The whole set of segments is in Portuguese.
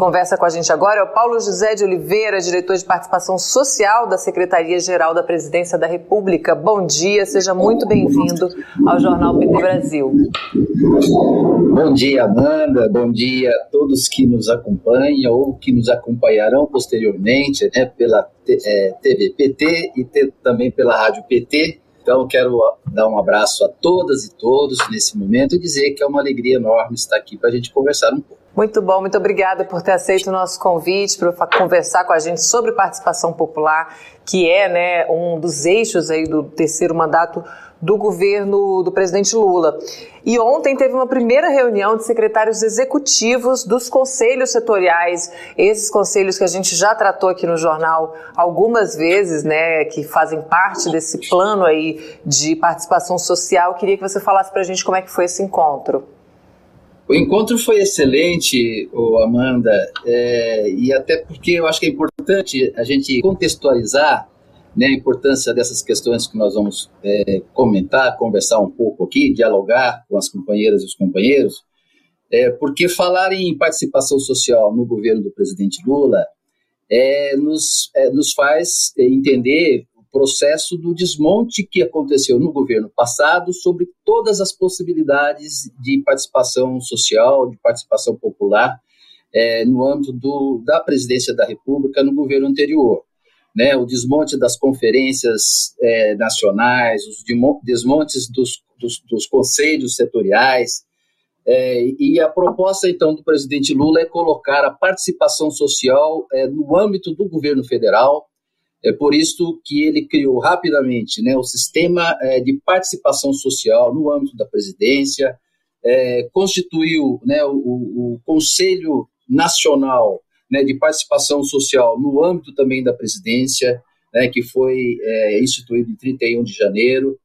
conversa com a gente agora é o Paulo José de Oliveira, diretor de participação social da Secretaria-Geral da Presidência da República. Bom dia, seja muito bem-vindo ao Jornal PT Brasil. Bom dia, Amanda. Bom dia a todos que nos acompanham ou que nos acompanharão posteriormente né, pela é, TV PT e também pela Rádio PT. Então, quero dar um abraço a todas e todos nesse momento e dizer que é uma alegria enorme estar aqui para a gente conversar um pouco. Muito bom, muito obrigada por ter aceito o nosso convite para conversar com a gente sobre participação popular, que é né, um dos eixos aí do terceiro mandato do governo do presidente Lula. E ontem teve uma primeira reunião de secretários executivos dos conselhos setoriais, esses conselhos que a gente já tratou aqui no jornal algumas vezes, né, que fazem parte desse plano aí de participação social. queria que você falasse para a gente como é que foi esse encontro. O encontro foi excelente, Amanda, é, e até porque eu acho que é importante a gente contextualizar né, a importância dessas questões que nós vamos é, comentar, conversar um pouco aqui, dialogar com as companheiras e os companheiros, é, porque falar em participação social no governo do presidente Lula é, nos, é, nos faz entender processo do desmonte que aconteceu no governo passado sobre todas as possibilidades de participação social, de participação popular é, no âmbito do, da presidência da República no governo anterior. Né, o desmonte das conferências é, nacionais, os desmontes dos, dos, dos conselhos setoriais, é, e a proposta, então, do presidente Lula é colocar a participação social é, no âmbito do governo federal, é por isso que ele criou rapidamente né, o sistema é, de participação social no âmbito da presidência, é, constituiu né, o, o, Conselho Nacional né, de Participação Social no âmbito também da presidência, né, que foi é, instituído em 31 de janeiro.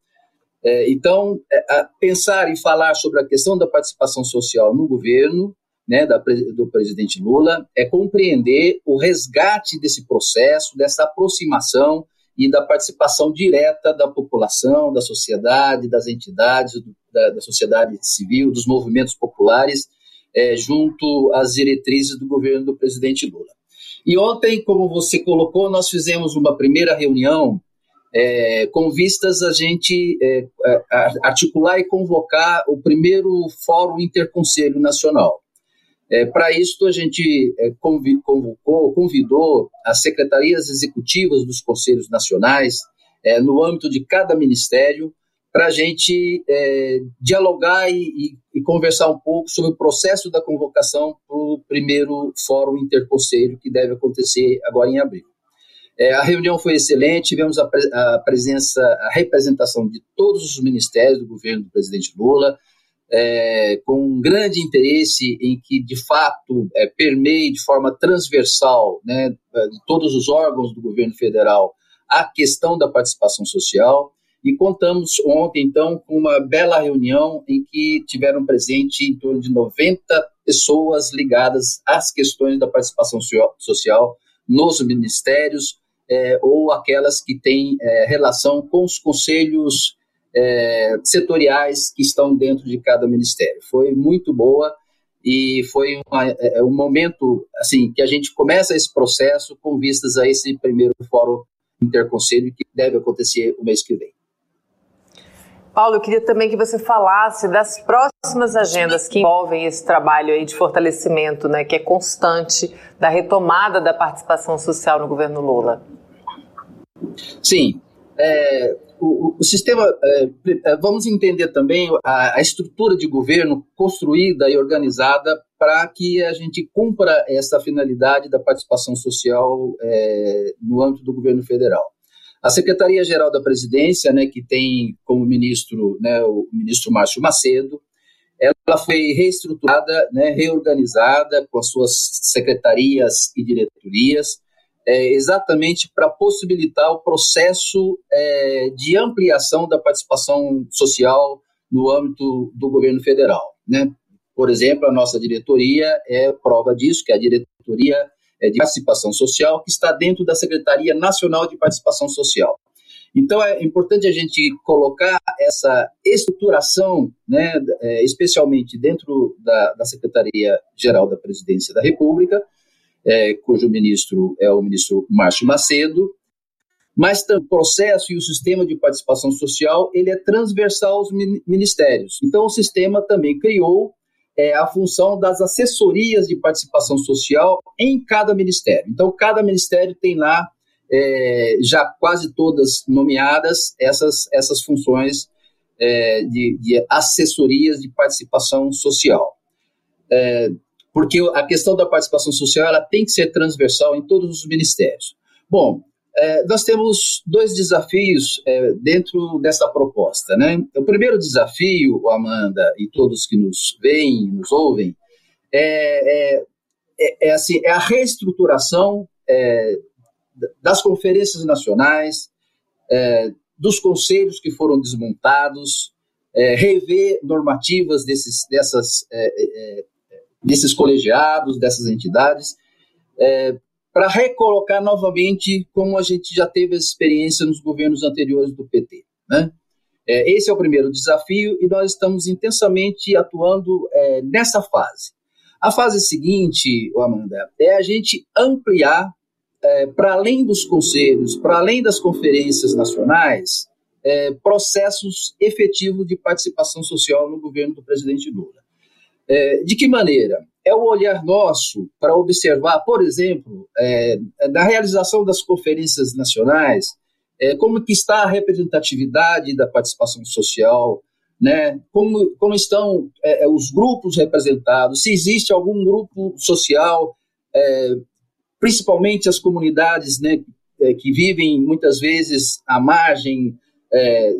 É, então, é, pensar e falar sobre a questão da participação social no governo né, da, do presidente Lula é compreender o resgate desse processo, dessa aproximação e da participação direta da população, da sociedade, das entidades, do, da, da, sociedade civil, dos movimentos populares, é, junto às diretrizes do governo do presidente Lula. E ontem, como você colocou, nós fizemos uma primeira reunião é, com vistas a gente é, articular e convocar o primeiro Fórum Interconselho Nacional. É, Para isso, a gente é, convocou, convidou as secretarias executivas dos conselhos nacionais, é, no âmbito de cada ministério, para a gente é, dialogar e, e, e, conversar um pouco sobre o processo da convocação para o primeiro Fórum Interconselho, que deve acontecer agora em abril. É, a reunião foi excelente, tivemos a, a presença, a representação de todos os ministérios do governo do presidente Lula, é, com um grande interesse em que, de fato, é, permeie de forma transversal né, de todos os órgãos do governo federal a questão da participação social. E contamos ontem, então, com uma bela reunião em que tiveram presente em torno de 90 pessoas ligadas às questões da participação social nos ministérios é, ou aquelas que têm é, relação com os conselhos é, setoriais que estão dentro de cada ministério. Foi muito boa e foi uma, é, é, um momento assim que a gente começa esse processo com vistas a esse primeiro fórum interconselho que deve acontecer o mês que vem. Paulo, eu queria também que você falasse das próximas agendas que envolvem esse trabalho aí de fortalecimento, né, que é constante da retomada da participação social no governo Lula. Sim, é, o, o, sistema, é, é, vamos entender também a, a, estrutura de governo construída e organizada para que a gente cumpra essa finalidade da participação social é, no âmbito do governo federal. A Secretaria-Geral da Presidência, né, que tem como ministro né, o ministro Márcio Macedo, ela foi reestruturada, né, reorganizada com as suas secretarias e diretorias, é, exatamente para possibilitar o processo é, de ampliação da participação social no âmbito do governo federal. Né? Por exemplo, a nossa diretoria é prova disso, que é a diretoria de participação social, que está dentro da Secretaria Nacional de Participação Social. Então é importante a gente colocar essa estruturação, né, é, especialmente dentro da, da Secretaria Geral da Presidência da República, é, cujo ministro é o ministro Márcio Macedo, mas o processo e o sistema de participação social ele é transversal aos ministérios. Então, o sistema também criou é, a função das assessorias de participação social em cada ministério. Então, cada ministério tem lá, é, já quase todas nomeadas, essas, essas funções é, de, de, assessorias de participação social. É, porque a questão da participação social ela tem que ser transversal em todos os ministérios. Bom, é, nós temos dois desafios é, dentro dessa proposta. Né? O primeiro desafio, Amanda e todos que nos veem, nos ouvem, é, é, é, é assim, é a reestruturação é, das conferências nacionais, dos conselhos que foram desmontados, rever normativas desses, dessas, desses colegiados, dessas entidades, para recolocar novamente como a gente já teve essa experiência nos governos anteriores do PT. Né? É, esse é o primeiro desafio e nós estamos intensamente atuando é, nessa fase. A fase seguinte, Amanda, é a gente ampliar é, para além dos conselhos, para além das conferências nacionais, é, processos efetivos de participação social no governo do presidente Lula. É, de que maneira? É o olhar nosso para observar, por exemplo, é, na realização das conferências nacionais, é, como que está a representatividade da participação social, né? como, como estão é, é os grupos representados, se existe algum grupo social, é, principalmente as comunidades né, é, que vivem muitas vezes à margem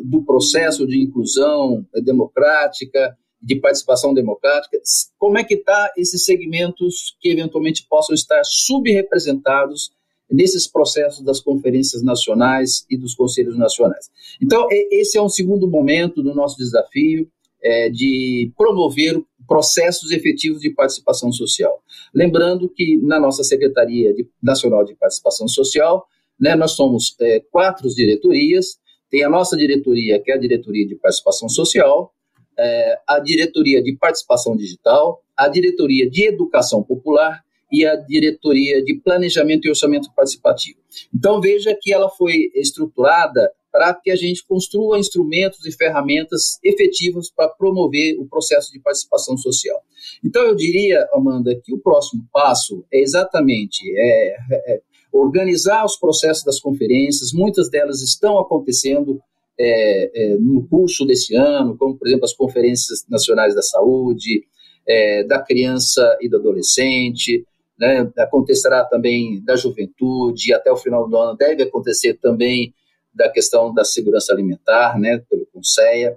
do processo de inclusão democrática, de participação democrática, como é que está esses segmentos que eventualmente possam estar subrepresentados nesses processos das conferências nacionais e dos conselhos nacionais. Então, esse é um segundo momento do nosso desafio é, de promover processos efetivos de participação social. Lembrando que na nossa Secretaria de, Nacional de Participação Social, né, nós somos é, quatro diretorias, tem a nossa diretoria, que é a Diretoria de Participação Social, é, a diretoria de participação digital, a diretoria de educação popular e a diretoria de planejamento e orçamento participativo. Então veja que ela foi estruturada para que a gente construa instrumentos e ferramentas efetivas para promover o processo de participação social. Então eu diria, Amanda, que o próximo passo é exatamente é, é, organizar os processos das conferências. Muitas delas estão acontecendo é, é, no curso desse ano, como, por exemplo, as conferências nacionais da saúde, é, da criança e do adolescente, né, acontecerá também da juventude, até o final do ano. Deve acontecer também da questão da segurança alimentar, né, pelo CONSEA,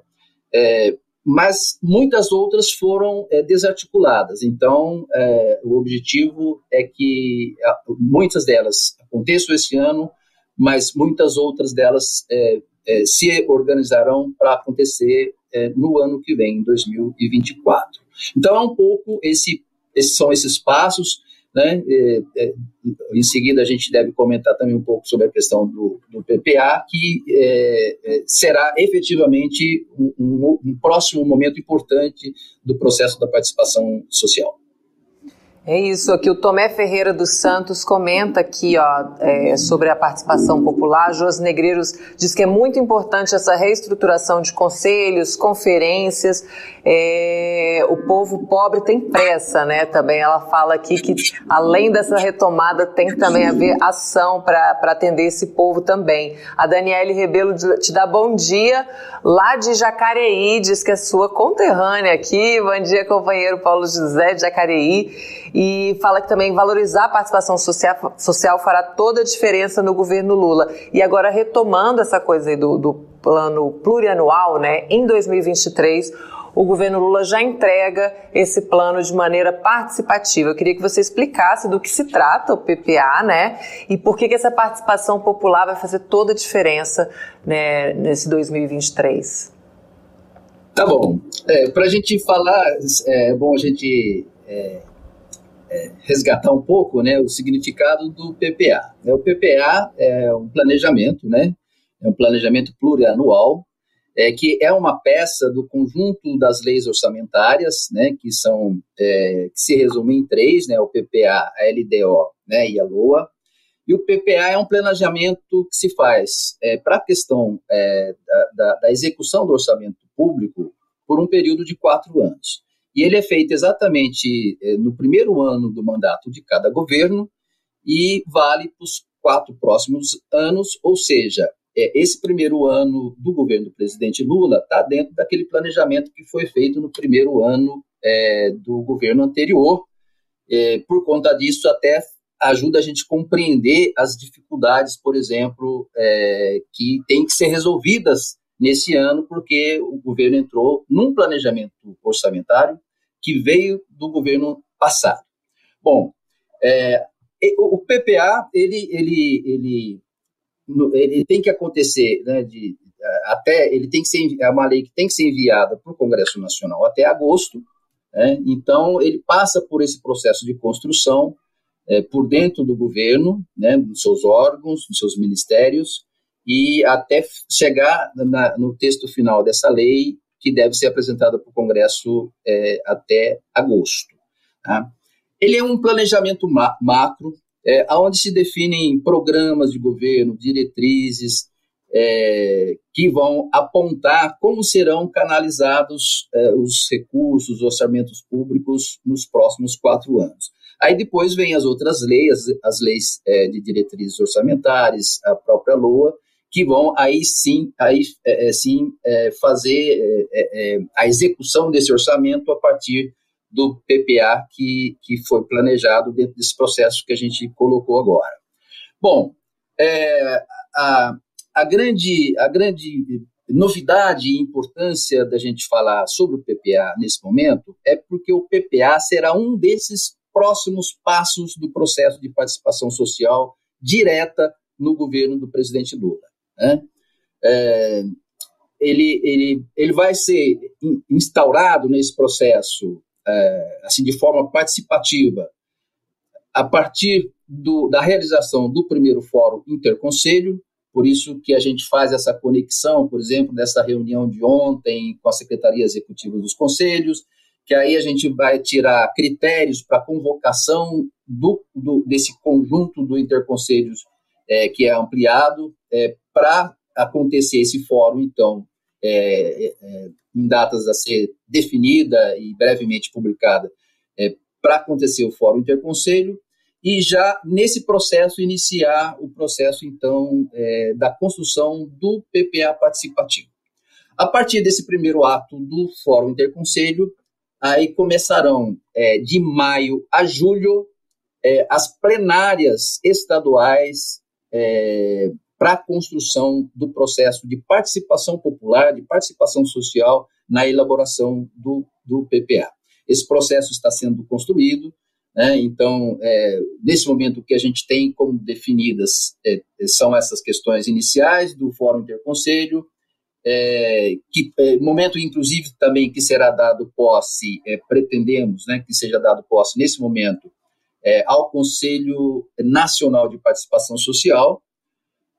é, mas muitas outras foram é, desarticuladas. Então, é, o objetivo é que muitas delas aconteçam esse ano, mas muitas outras delas é, se organizarão para acontecer é, no ano que vem, em 2024. Então, é um pouco esse, esses são esses passos. Né? É, é, em seguida, a gente deve comentar também um pouco sobre a questão do, do PPA, que é, será efetivamente um, um, um próximo momento importante do processo da participação social. É isso, aqui o Tomé Ferreira dos Santos comenta aqui ó, é, sobre a participação popular. Jos Negreiros diz que é muito importante essa reestruturação de conselhos, conferências. É, o povo pobre tem pressa, né? Também ela fala aqui que além dessa retomada tem também haver ação para atender esse povo também. A Daniele Rebelo te dá bom dia lá de Jacareí, diz que é sua conterrânea aqui. Bom dia, companheiro Paulo José de Jacareí e fala que também valorizar a participação social, social fará toda a diferença no governo Lula. E agora, retomando essa coisa aí do, do plano plurianual, né, em 2023, o governo Lula já entrega esse plano de maneira participativa. Eu queria que você explicasse do que se trata o PPA, né? E por que, que essa participação popular vai fazer toda a diferença né, nesse 2023. Tá bom. É, Para a gente falar, é bom a gente é, resgatar um pouco né, o significado do PPA. É, o PPA é um planejamento, né, é um planejamento plurianual, é, que é uma peça do conjunto das leis orçamentárias, né, que são é, que se resumem em três, né, o PPA, a LDO, né, e a LOA. E o PPA é um planejamento que se faz é, para a questão é, da, da, da, execução do orçamento público por um período de quatro anos. E ele é feito exatamente é, no primeiro ano do mandato de cada governo e vale para os quatro próximos anos, ou seja, é, esse primeiro ano do governo do presidente Lula está dentro daquele planejamento que foi feito no primeiro ano é, do governo anterior. É, por conta disso, até ajuda a gente a compreender as dificuldades, por exemplo, é, que têm que ser resolvidas nesse ano, porque o governo entrou num planejamento orçamentário que veio do governo passado. Bom, é, o PPA ele, ele, ele ele tem que acontecer, né, de, até ele tem que ser é uma lei que tem que ser enviada para o Congresso Nacional até agosto, né, então ele passa por esse processo de construção é, por dentro do governo, né, nos seus órgãos, nos seus ministérios e até chegar na, no texto final dessa lei que deve ser apresentada para o Congresso é, até agosto. Tá? Ele é um planejamento ma macro é, onde se definem programas de governo, diretrizes, é, que vão apontar como serão canalizados é, os recursos, os orçamentos públicos nos próximos quatro anos. Aí depois vem as outras leis, as leis é, de diretrizes orçamentárias, a própria LOA, que vão aí sim, aí, é, é, sim fazer a execução desse orçamento a partir do PPA que, que foi planejado dentro desse processo que a gente colocou agora. Bom, é, a, a, grande, a grande novidade e importância da gente falar sobre o PPA nesse momento é porque o PPA será um desses próximos passos do processo de participação social direta no governo do presidente Lula. Né? É, ele, ele, ele vai ser instaurado nesse processo é, assim de forma participativa a partir do, da realização do primeiro fórum interconselho, por isso que a gente faz essa conexão, por exemplo, dessa reunião de ontem com a Secretaria Executiva dos Conselhos, que aí a gente vai tirar critérios para convocação do, do, desse conjunto do interconselhos é, que é ampliado é, para acontecer esse fórum, então, é, é, é em datas a ser definida e brevemente publicada é, para acontecer o Fórum Interconselho e já nesse processo iniciar o processo então é, da construção do PPA participativo. A partir desse primeiro ato do Fórum Interconselho, aí começarão é, de maio a julho as plenárias estaduais para a construção do processo de participação popular, de participação social na elaboração do, do PPA. Esse processo está sendo construído, né? então, é, nesse momento, o que a gente tem como definidas é, são essas questões iniciais do Fórum Interconselho, é, que é, momento, inclusive, também que será dado posse, é, pretendemos né, que seja dado posse nesse momento é, ao Conselho Nacional de Participação Social,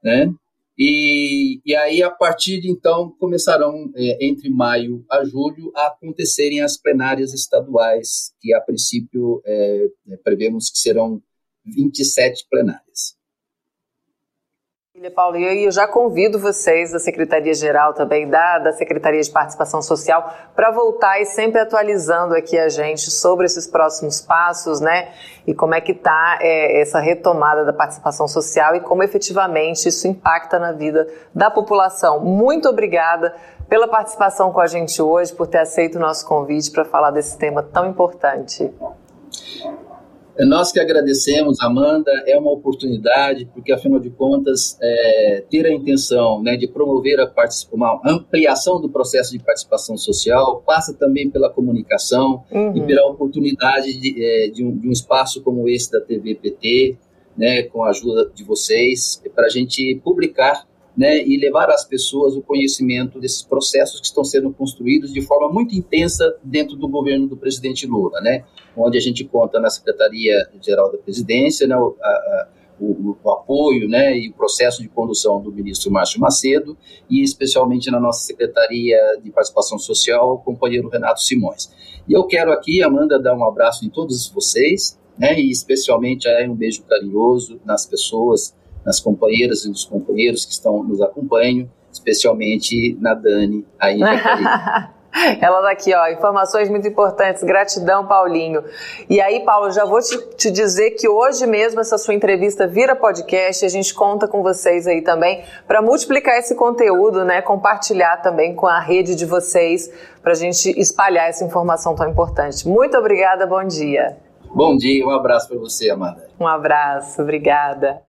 né? E, e aí, a partir de então, começarão, é, entre maio a julho, a acontecerem as plenárias estaduais, que a princípio é, é prevemos que serão 27 plenárias. Paulo, e eu já convido vocês da Secretaria-Geral também, da, da Secretaria de Participação Social, para voltar e sempre atualizando aqui a gente sobre esses próximos passos, né? E como é que está é, essa retomada da participação social e como efetivamente isso impacta na vida da população. Muito obrigada pela participação com a gente hoje, por ter aceito o nosso convite para falar desse tema tão importante. É nós que agradecemos, Amanda, é uma oportunidade, porque afinal de contas, é, ter a intenção né, de promover a uma ampliação do processo de participação social passa também pela comunicação uhum. e pela oportunidade de, é, de, um, de, um, espaço como esse da TV PT, né, com a ajuda de vocês, para a gente publicar né, e levar às pessoas o conhecimento desses processos que estão sendo construídos de forma muito intensa dentro do governo do presidente Lula, né, onde a gente conta na Secretaria-Geral da Presidência, né, a, a, o, o, apoio né, e o processo de condução do ministro Márcio Macedo e especialmente na nossa Secretaria de Participação Social, o companheiro Renato Simões. E eu quero aqui, Amanda, dar um abraço em todos vocês, né, e especialmente aí, um beijo carinhoso nas pessoas, nas companheiras e nos companheiros que estão nos acompanham, especialmente na Dani aí em Ela daqui, ó, informações muito importantes. Gratidão, Paulinho. E aí, Paulo, já vou te, te, dizer que hoje mesmo essa sua entrevista vira podcast. A gente conta com vocês aí também para multiplicar esse conteúdo, né? Compartilhar também com a rede de vocês para a gente espalhar essa informação tão importante. Muito obrigada, bom dia. Bom dia, um abraço para você, Amada. Um abraço, obrigada.